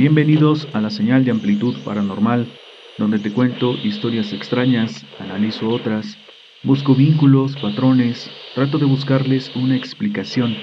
Bienvenidos a la señal de amplitud paranormal, donde te cuento historias extrañas, analizo otras, busco vínculos, patrones, trato de buscarles una explicación,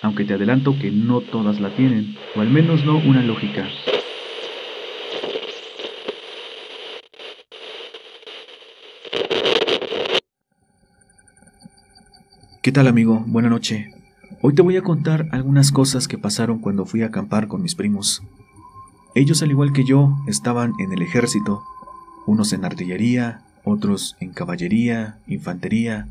aunque te adelanto que no todas la tienen, o al menos no una lógica. ¿Qué tal amigo? Buena noche. Hoy te voy a contar algunas cosas que pasaron cuando fui a acampar con mis primos. Ellos, al igual que yo, estaban en el ejército, unos en artillería, otros en caballería, infantería,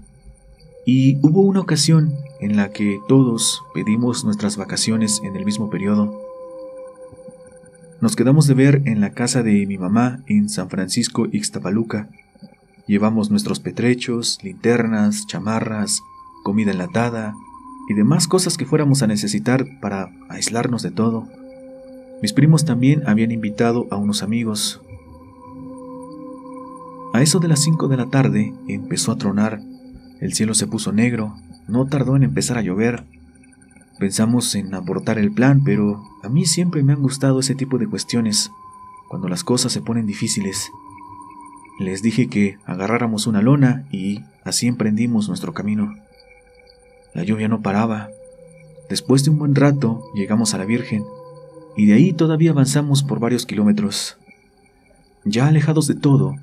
y hubo una ocasión en la que todos pedimos nuestras vacaciones en el mismo periodo. Nos quedamos de ver en la casa de mi mamá en San Francisco Ixtapaluca. Llevamos nuestros petrechos, linternas, chamarras, comida enlatada y demás cosas que fuéramos a necesitar para aislarnos de todo. Mis primos también habían invitado a unos amigos. A eso de las 5 de la tarde empezó a tronar, el cielo se puso negro, no tardó en empezar a llover. Pensamos en abortar el plan, pero a mí siempre me han gustado ese tipo de cuestiones, cuando las cosas se ponen difíciles. Les dije que agarráramos una lona y así emprendimos nuestro camino. La lluvia no paraba. Después de un buen rato llegamos a la Virgen, y de ahí todavía avanzamos por varios kilómetros. Ya alejados de todo,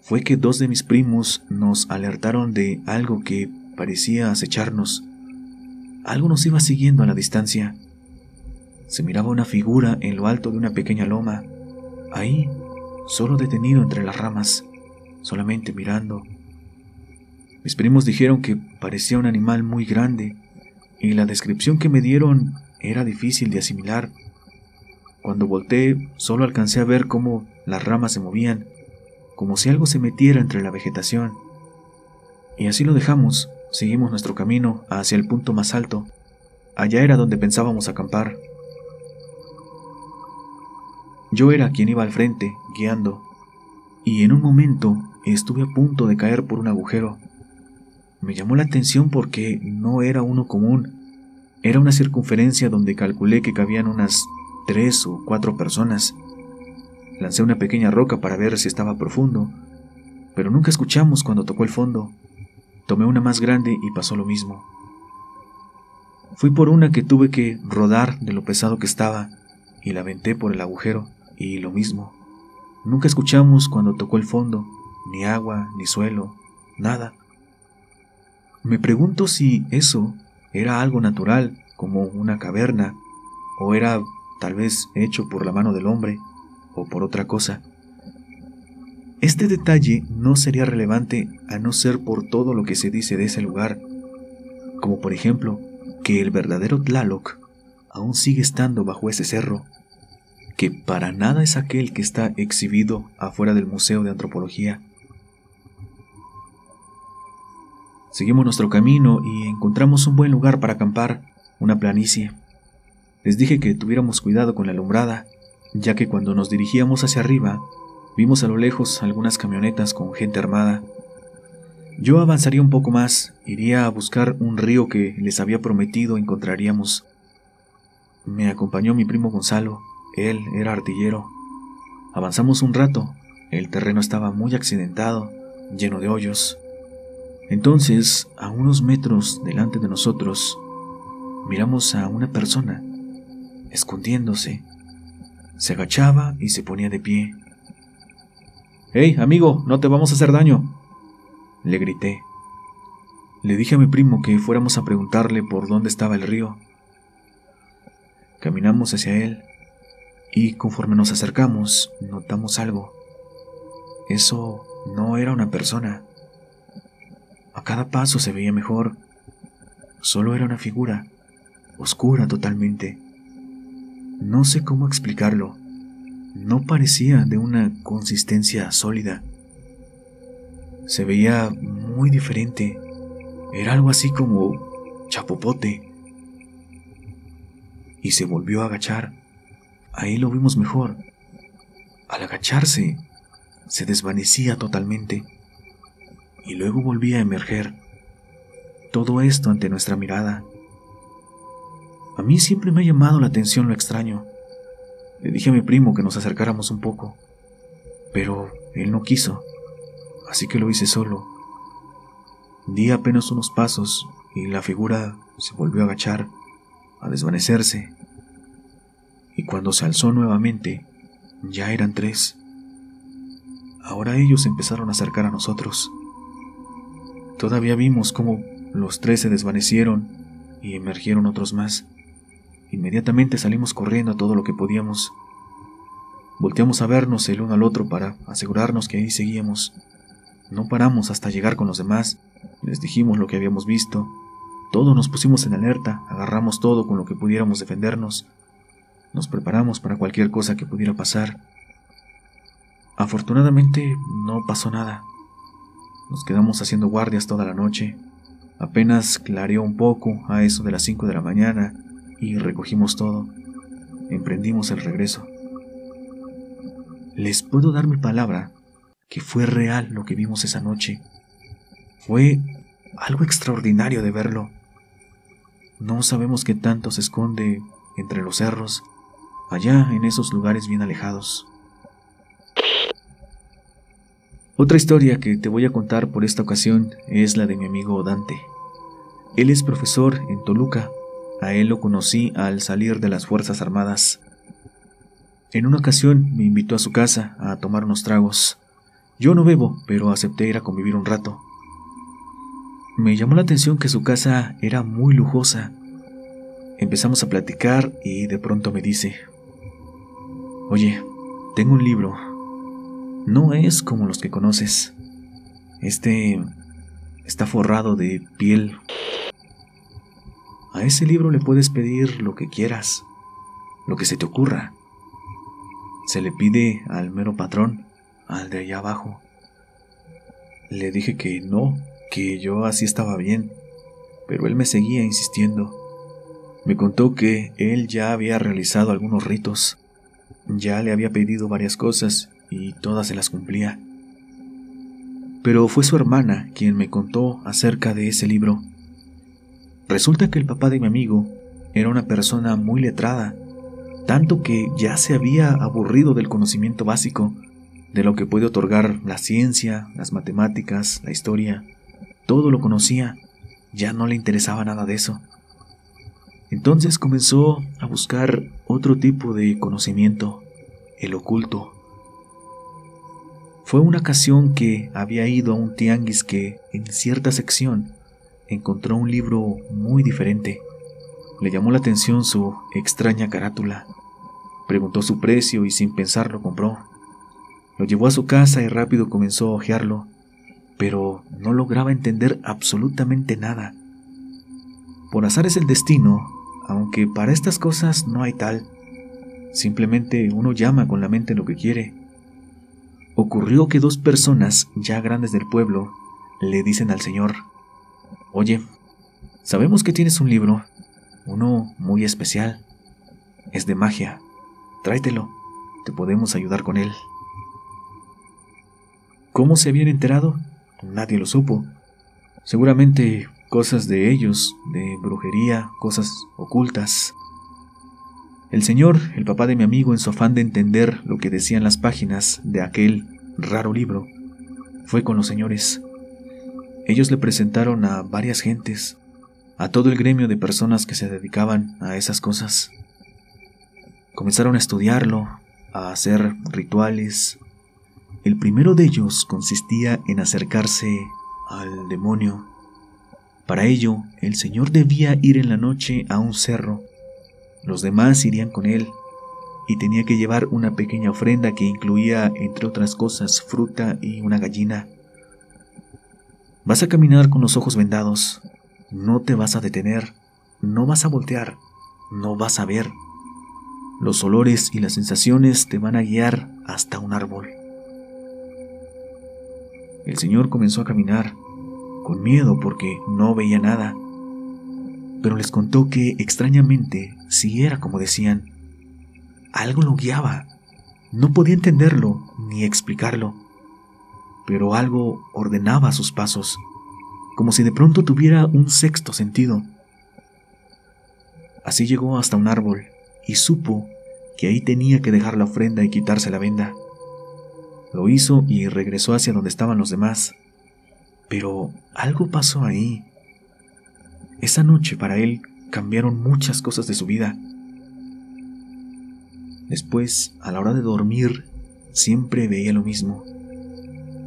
fue que dos de mis primos nos alertaron de algo que parecía acecharnos. Algo nos iba siguiendo a la distancia. Se miraba una figura en lo alto de una pequeña loma, ahí, solo detenido entre las ramas, solamente mirando. Mis primos dijeron que parecía un animal muy grande, y la descripción que me dieron era difícil de asimilar. Cuando volteé, solo alcancé a ver cómo las ramas se movían, como si algo se metiera entre la vegetación. Y así lo dejamos, seguimos nuestro camino hacia el punto más alto. Allá era donde pensábamos acampar. Yo era quien iba al frente, guiando, y en un momento estuve a punto de caer por un agujero. Me llamó la atención porque no era uno común, era una circunferencia donde calculé que cabían unas tres o cuatro personas. Lancé una pequeña roca para ver si estaba profundo, pero nunca escuchamos cuando tocó el fondo. Tomé una más grande y pasó lo mismo. Fui por una que tuve que rodar de lo pesado que estaba y la aventé por el agujero y lo mismo. Nunca escuchamos cuando tocó el fondo, ni agua, ni suelo, nada. Me pregunto si eso era algo natural, como una caverna, o era tal vez hecho por la mano del hombre o por otra cosa. Este detalle no sería relevante a no ser por todo lo que se dice de ese lugar, como por ejemplo que el verdadero Tlaloc aún sigue estando bajo ese cerro, que para nada es aquel que está exhibido afuera del Museo de Antropología. Seguimos nuestro camino y encontramos un buen lugar para acampar, una planicie. Les dije que tuviéramos cuidado con la alumbrada, ya que cuando nos dirigíamos hacia arriba, vimos a lo lejos algunas camionetas con gente armada. Yo avanzaría un poco más, iría a buscar un río que les había prometido encontraríamos. Me acompañó mi primo Gonzalo, él era artillero. Avanzamos un rato, el terreno estaba muy accidentado, lleno de hoyos. Entonces, a unos metros delante de nosotros, miramos a una persona escondiéndose. Se agachaba y se ponía de pie. ¡Hey, amigo! No te vamos a hacer daño. Le grité. Le dije a mi primo que fuéramos a preguntarle por dónde estaba el río. Caminamos hacia él y conforme nos acercamos notamos algo. Eso no era una persona. A cada paso se veía mejor. Solo era una figura, oscura totalmente. No sé cómo explicarlo. No parecía de una consistencia sólida. Se veía muy diferente. Era algo así como chapopote. Y se volvió a agachar. Ahí lo vimos mejor. Al agacharse, se desvanecía totalmente. Y luego volvía a emerger. Todo esto ante nuestra mirada. A mí siempre me ha llamado la atención lo extraño. Le dije a mi primo que nos acercáramos un poco, pero él no quiso, así que lo hice solo. Di apenas unos pasos y la figura se volvió a agachar, a desvanecerse, y cuando se alzó nuevamente, ya eran tres. Ahora ellos empezaron a acercar a nosotros. Todavía vimos cómo los tres se desvanecieron y emergieron otros más. Inmediatamente salimos corriendo a todo lo que podíamos. Volteamos a vernos el uno al otro para asegurarnos que ahí seguíamos. No paramos hasta llegar con los demás. Les dijimos lo que habíamos visto. Todos nos pusimos en alerta, agarramos todo con lo que pudiéramos defendernos. Nos preparamos para cualquier cosa que pudiera pasar. Afortunadamente no pasó nada. Nos quedamos haciendo guardias toda la noche. Apenas clareó un poco a eso de las 5 de la mañana y recogimos todo. Emprendimos el regreso. Les puedo dar mi palabra que fue real lo que vimos esa noche. Fue algo extraordinario de verlo. No sabemos qué tanto se esconde entre los cerros, allá en esos lugares bien alejados. Otra historia que te voy a contar por esta ocasión es la de mi amigo Dante. Él es profesor en Toluca a él lo conocí al salir de las Fuerzas Armadas. En una ocasión me invitó a su casa a tomar unos tragos. Yo no bebo, pero acepté ir a convivir un rato. Me llamó la atención que su casa era muy lujosa. Empezamos a platicar y de pronto me dice, Oye, tengo un libro. No es como los que conoces. Este está forrado de piel a ese libro le puedes pedir lo que quieras, lo que se te ocurra. Se le pide al mero patrón, al de allá abajo. Le dije que no, que yo así estaba bien, pero él me seguía insistiendo. Me contó que él ya había realizado algunos ritos, ya le había pedido varias cosas y todas se las cumplía. Pero fue su hermana quien me contó acerca de ese libro. Resulta que el papá de mi amigo era una persona muy letrada, tanto que ya se había aburrido del conocimiento básico, de lo que puede otorgar la ciencia, las matemáticas, la historia. Todo lo conocía, ya no le interesaba nada de eso. Entonces comenzó a buscar otro tipo de conocimiento, el oculto. Fue una ocasión que había ido a un tianguis que, en cierta sección, encontró un libro muy diferente. Le llamó la atención su extraña carátula. Preguntó su precio y sin pensarlo compró. Lo llevó a su casa y rápido comenzó a hojearlo, pero no lograba entender absolutamente nada. Por azar es el destino, aunque para estas cosas no hay tal. Simplemente uno llama con la mente lo que quiere. Ocurrió que dos personas ya grandes del pueblo le dicen al Señor, Oye, sabemos que tienes un libro, uno muy especial. Es de magia. Tráetelo. Te podemos ayudar con él. ¿Cómo se habían enterado? Nadie lo supo. Seguramente cosas de ellos, de brujería, cosas ocultas. El señor, el papá de mi amigo, en su afán de entender lo que decían las páginas de aquel raro libro, fue con los señores. Ellos le presentaron a varias gentes, a todo el gremio de personas que se dedicaban a esas cosas. Comenzaron a estudiarlo, a hacer rituales. El primero de ellos consistía en acercarse al demonio. Para ello, el Señor debía ir en la noche a un cerro. Los demás irían con él y tenía que llevar una pequeña ofrenda que incluía, entre otras cosas, fruta y una gallina. Vas a caminar con los ojos vendados, no te vas a detener, no vas a voltear, no vas a ver. Los olores y las sensaciones te van a guiar hasta un árbol. El señor comenzó a caminar, con miedo porque no veía nada, pero les contó que extrañamente, si era como decían, algo lo guiaba. No podía entenderlo ni explicarlo pero algo ordenaba sus pasos, como si de pronto tuviera un sexto sentido. Así llegó hasta un árbol y supo que ahí tenía que dejar la ofrenda y quitarse la venda. Lo hizo y regresó hacia donde estaban los demás. Pero algo pasó ahí. Esa noche para él cambiaron muchas cosas de su vida. Después, a la hora de dormir, siempre veía lo mismo.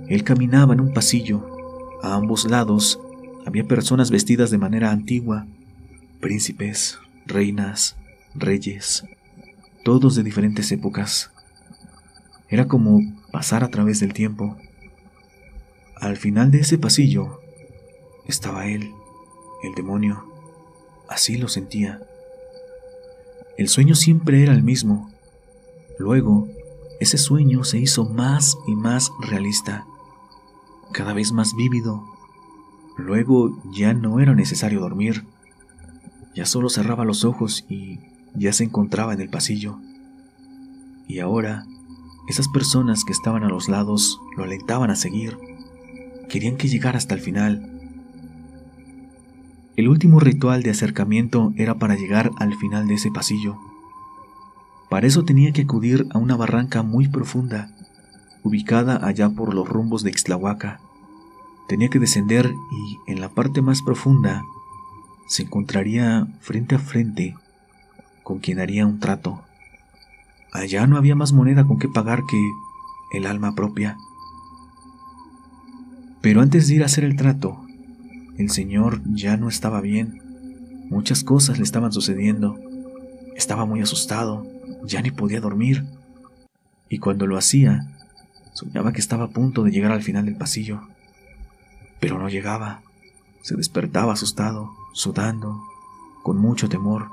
Él caminaba en un pasillo. A ambos lados había personas vestidas de manera antigua, príncipes, reinas, reyes, todos de diferentes épocas. Era como pasar a través del tiempo. Al final de ese pasillo estaba él, el demonio. Así lo sentía. El sueño siempre era el mismo. Luego, ese sueño se hizo más y más realista, cada vez más vívido. Luego ya no era necesario dormir. Ya solo cerraba los ojos y ya se encontraba en el pasillo. Y ahora, esas personas que estaban a los lados lo alentaban a seguir. Querían que llegara hasta el final. El último ritual de acercamiento era para llegar al final de ese pasillo. Para eso tenía que acudir a una barranca muy profunda, ubicada allá por los rumbos de Ixtlahuaca. Tenía que descender y en la parte más profunda se encontraría frente a frente con quien haría un trato. Allá no había más moneda con que pagar que el alma propia. Pero antes de ir a hacer el trato, el señor ya no estaba bien. Muchas cosas le estaban sucediendo. Estaba muy asustado, ya ni podía dormir. Y cuando lo hacía, soñaba que estaba a punto de llegar al final del pasillo. Pero no llegaba. Se despertaba asustado, sudando, con mucho temor.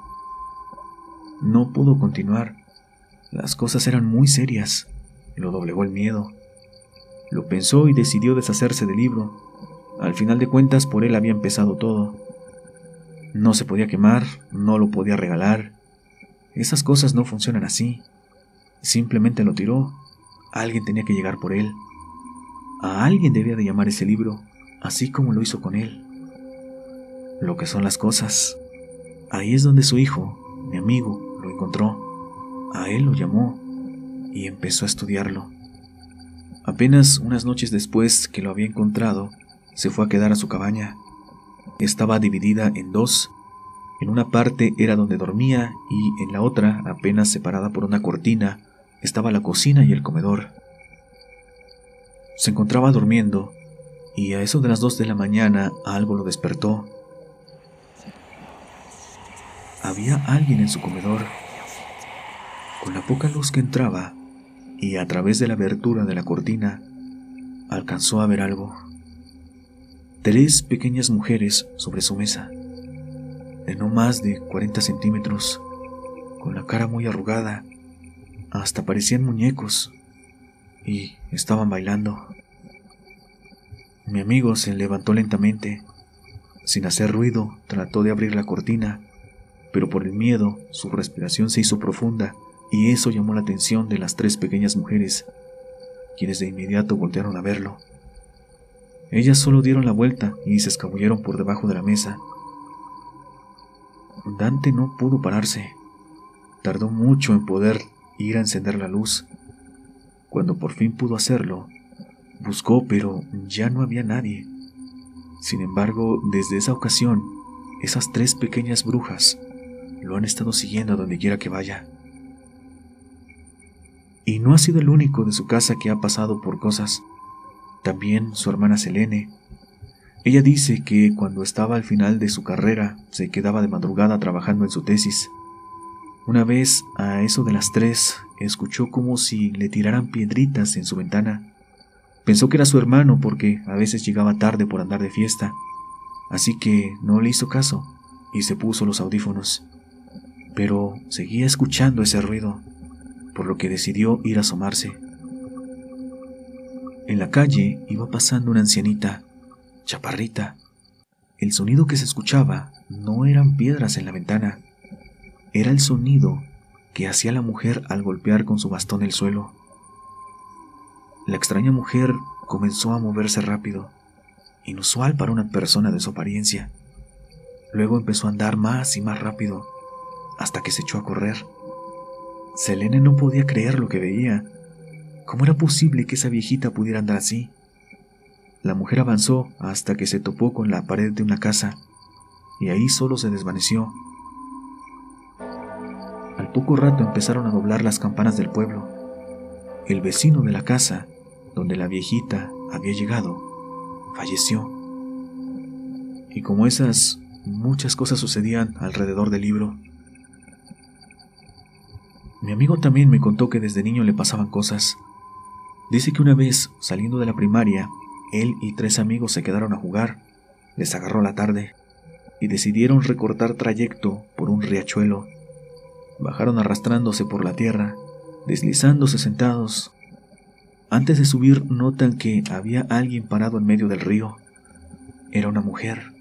No pudo continuar. Las cosas eran muy serias. Lo doblegó el miedo. Lo pensó y decidió deshacerse del libro. Al final de cuentas, por él había empezado todo. No se podía quemar, no lo podía regalar. Esas cosas no funcionan así. Simplemente lo tiró. Alguien tenía que llegar por él. A alguien debía de llamar ese libro, así como lo hizo con él. Lo que son las cosas. Ahí es donde su hijo, mi amigo, lo encontró, a él lo llamó y empezó a estudiarlo. Apenas unas noches después que lo había encontrado, se fue a quedar a su cabaña. Estaba dividida en dos. En una parte era donde dormía y en la otra, apenas separada por una cortina, estaba la cocina y el comedor. Se encontraba durmiendo y a eso de las dos de la mañana algo lo despertó. Había alguien en su comedor. Con la poca luz que entraba y a través de la abertura de la cortina, alcanzó a ver algo. Tres pequeñas mujeres sobre su mesa, de no más de 40 centímetros, con la cara muy arrugada, hasta parecían muñecos, y estaban bailando. Mi amigo se levantó lentamente. Sin hacer ruido, trató de abrir la cortina pero por el miedo su respiración se hizo profunda y eso llamó la atención de las tres pequeñas mujeres, quienes de inmediato voltearon a verlo. Ellas solo dieron la vuelta y se escabulleron por debajo de la mesa. Dante no pudo pararse. Tardó mucho en poder ir a encender la luz. Cuando por fin pudo hacerlo, buscó, pero ya no había nadie. Sin embargo, desde esa ocasión, esas tres pequeñas brujas lo han estado siguiendo a donde quiera que vaya. Y no ha sido el único de su casa que ha pasado por cosas. También su hermana Selene. Ella dice que cuando estaba al final de su carrera se quedaba de madrugada trabajando en su tesis. Una vez, a eso de las tres, escuchó como si le tiraran piedritas en su ventana. Pensó que era su hermano porque a veces llegaba tarde por andar de fiesta, así que no le hizo caso y se puso los audífonos pero seguía escuchando ese ruido, por lo que decidió ir a asomarse. En la calle iba pasando una ancianita, chaparrita. El sonido que se escuchaba no eran piedras en la ventana, era el sonido que hacía la mujer al golpear con su bastón el suelo. La extraña mujer comenzó a moverse rápido, inusual para una persona de su apariencia. Luego empezó a andar más y más rápido, hasta que se echó a correr. Selene no podía creer lo que veía. ¿Cómo era posible que esa viejita pudiera andar así? La mujer avanzó hasta que se topó con la pared de una casa y ahí solo se desvaneció. Al poco rato empezaron a doblar las campanas del pueblo. El vecino de la casa, donde la viejita había llegado, falleció. Y como esas, muchas cosas sucedían alrededor del libro. Mi amigo también me contó que desde niño le pasaban cosas. Dice que una vez, saliendo de la primaria, él y tres amigos se quedaron a jugar, les agarró la tarde y decidieron recortar trayecto por un riachuelo. Bajaron arrastrándose por la tierra, deslizándose sentados. Antes de subir notan que había alguien parado en medio del río. Era una mujer.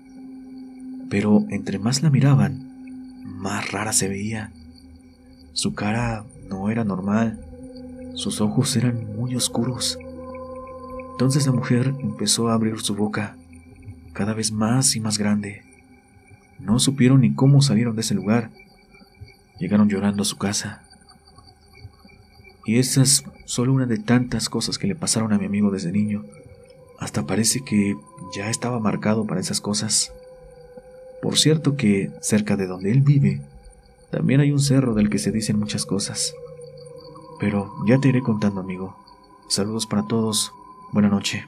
Pero entre más la miraban, más rara se veía. Su cara no era normal. Sus ojos eran muy oscuros entonces la mujer empezó a abrir su boca, cada vez más y más grande. No supieron ni cómo salieron de ese lugar. Llegaron llorando a su casa. Y esa es solo una de tantas cosas que le pasaron a mi amigo desde niño. Hasta parece que ya estaba marcado para esas cosas. Por cierto que cerca de donde él vive, también hay un cerro del que se dicen muchas cosas. Pero ya te iré contando, amigo. Saludos para todos Buenas noches.